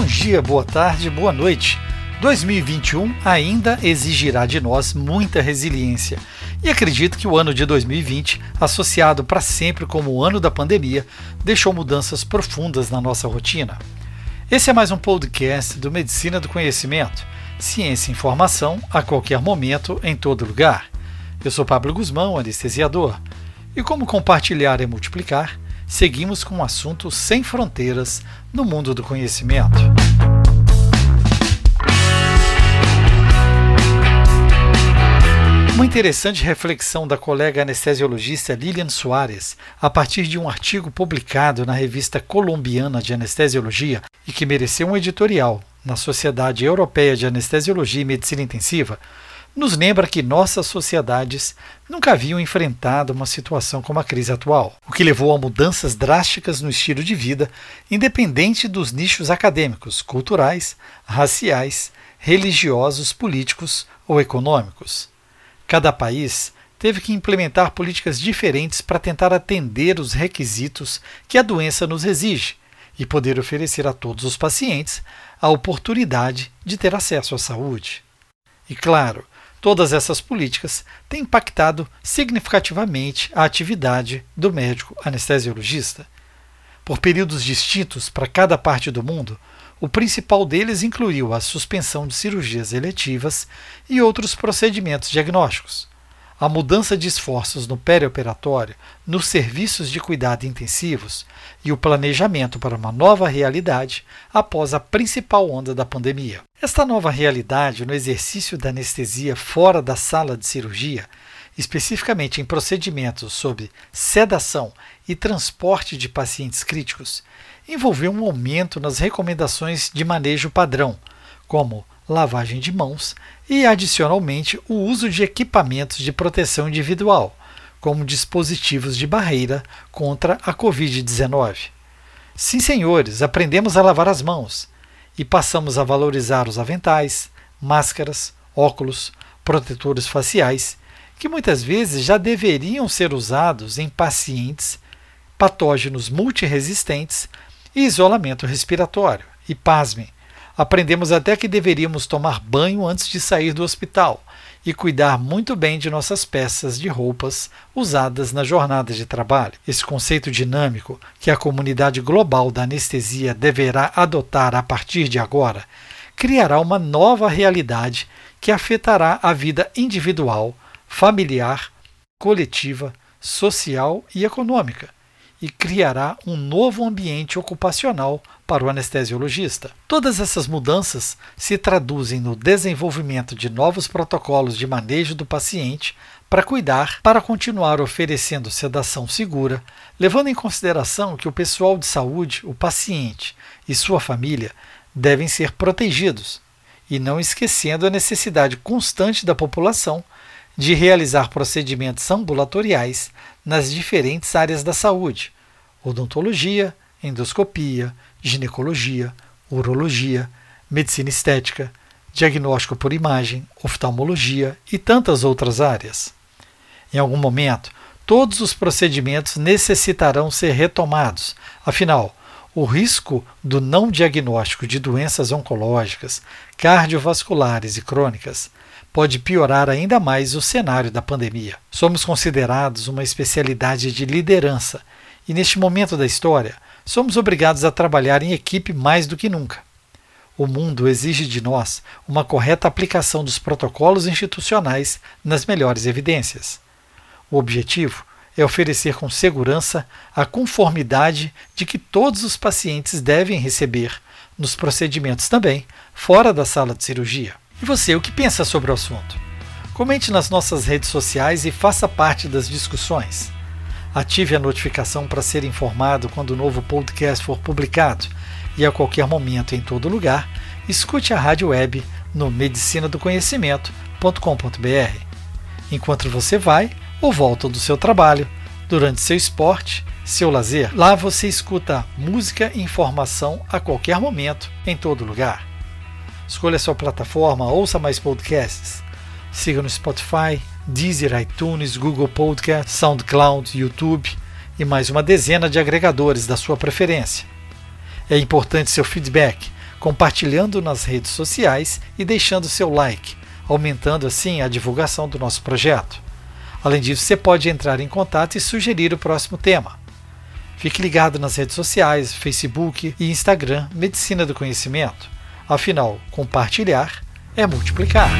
dia, boa tarde, boa noite. 2021 ainda exigirá de nós muita resiliência. E acredito que o ano de 2020, associado para sempre como o ano da pandemia, deixou mudanças profundas na nossa rotina. Esse é mais um podcast do Medicina do Conhecimento. Ciência e informação a qualquer momento, em todo lugar. Eu sou Pablo Guzmão, anestesiador. E como compartilhar é multiplicar, seguimos com um assunto sem fronteiras no mundo do conhecimento. Uma interessante reflexão da colega anestesiologista Lilian Soares, a partir de um artigo publicado na revista colombiana de anestesiologia e que mereceu um editorial na Sociedade Europeia de Anestesiologia e Medicina Intensiva, nos lembra que nossas sociedades nunca haviam enfrentado uma situação como a crise atual, o que levou a mudanças drásticas no estilo de vida, independente dos nichos acadêmicos, culturais, raciais, religiosos, políticos ou econômicos. Cada país teve que implementar políticas diferentes para tentar atender os requisitos que a doença nos exige e poder oferecer a todos os pacientes a oportunidade de ter acesso à saúde. E claro, Todas essas políticas têm impactado significativamente a atividade do médico anestesiologista. Por períodos distintos para cada parte do mundo, o principal deles incluiu a suspensão de cirurgias eletivas e outros procedimentos diagnósticos a mudança de esforços no perioperatório, nos serviços de cuidado intensivos e o planejamento para uma nova realidade após a principal onda da pandemia. Esta nova realidade no exercício da anestesia fora da sala de cirurgia, especificamente em procedimentos sob sedação e transporte de pacientes críticos, envolveu um aumento nas recomendações de manejo padrão, como lavagem de mãos e, adicionalmente, o uso de equipamentos de proteção individual, como dispositivos de barreira contra a Covid-19. Sim, senhores, aprendemos a lavar as mãos e passamos a valorizar os aventais, máscaras, óculos, protetores faciais, que muitas vezes já deveriam ser usados em pacientes patógenos multiresistentes e isolamento respiratório. E pasmem, Aprendemos até que deveríamos tomar banho antes de sair do hospital e cuidar muito bem de nossas peças de roupas usadas na jornada de trabalho. Esse conceito dinâmico que a comunidade global da anestesia deverá adotar a partir de agora criará uma nova realidade que afetará a vida individual, familiar, coletiva, social e econômica e criará um novo ambiente ocupacional para o anestesiologista. Todas essas mudanças se traduzem no desenvolvimento de novos protocolos de manejo do paciente para cuidar, para continuar oferecendo sedação segura, levando em consideração que o pessoal de saúde, o paciente e sua família devem ser protegidos, e não esquecendo a necessidade constante da população de realizar procedimentos ambulatoriais nas diferentes áreas da saúde: odontologia, endoscopia, ginecologia, urologia, medicina estética, diagnóstico por imagem, oftalmologia e tantas outras áreas. Em algum momento, todos os procedimentos necessitarão ser retomados, afinal, o risco do não diagnóstico de doenças oncológicas, cardiovasculares e crônicas pode piorar ainda mais o cenário da pandemia. Somos considerados uma especialidade de liderança e, neste momento da história, somos obrigados a trabalhar em equipe mais do que nunca. O mundo exige de nós uma correta aplicação dos protocolos institucionais nas melhores evidências. O objetivo é oferecer com segurança a conformidade de que todos os pacientes devem receber, nos procedimentos também, fora da sala de cirurgia. E você, o que pensa sobre o assunto? Comente nas nossas redes sociais e faça parte das discussões. Ative a notificação para ser informado quando o novo podcast for publicado e a qualquer momento em todo lugar, escute a rádio web no medicinadoconhecimento.com.br. Enquanto você vai ou volta do seu trabalho, durante seu esporte, seu lazer, lá você escuta música e informação a qualquer momento, em todo lugar. Escolha sua plataforma, ouça mais podcasts. Siga no Spotify, Deezer, iTunes, Google Podcast, SoundCloud, YouTube e mais uma dezena de agregadores da sua preferência. É importante seu feedback. compartilhando nas redes sociais e deixando seu like, aumentando assim a divulgação do nosso projeto. Além disso, você pode entrar em contato e sugerir o próximo tema. Fique ligado nas redes sociais, Facebook e Instagram Medicina do Conhecimento. Afinal, compartilhar é multiplicar.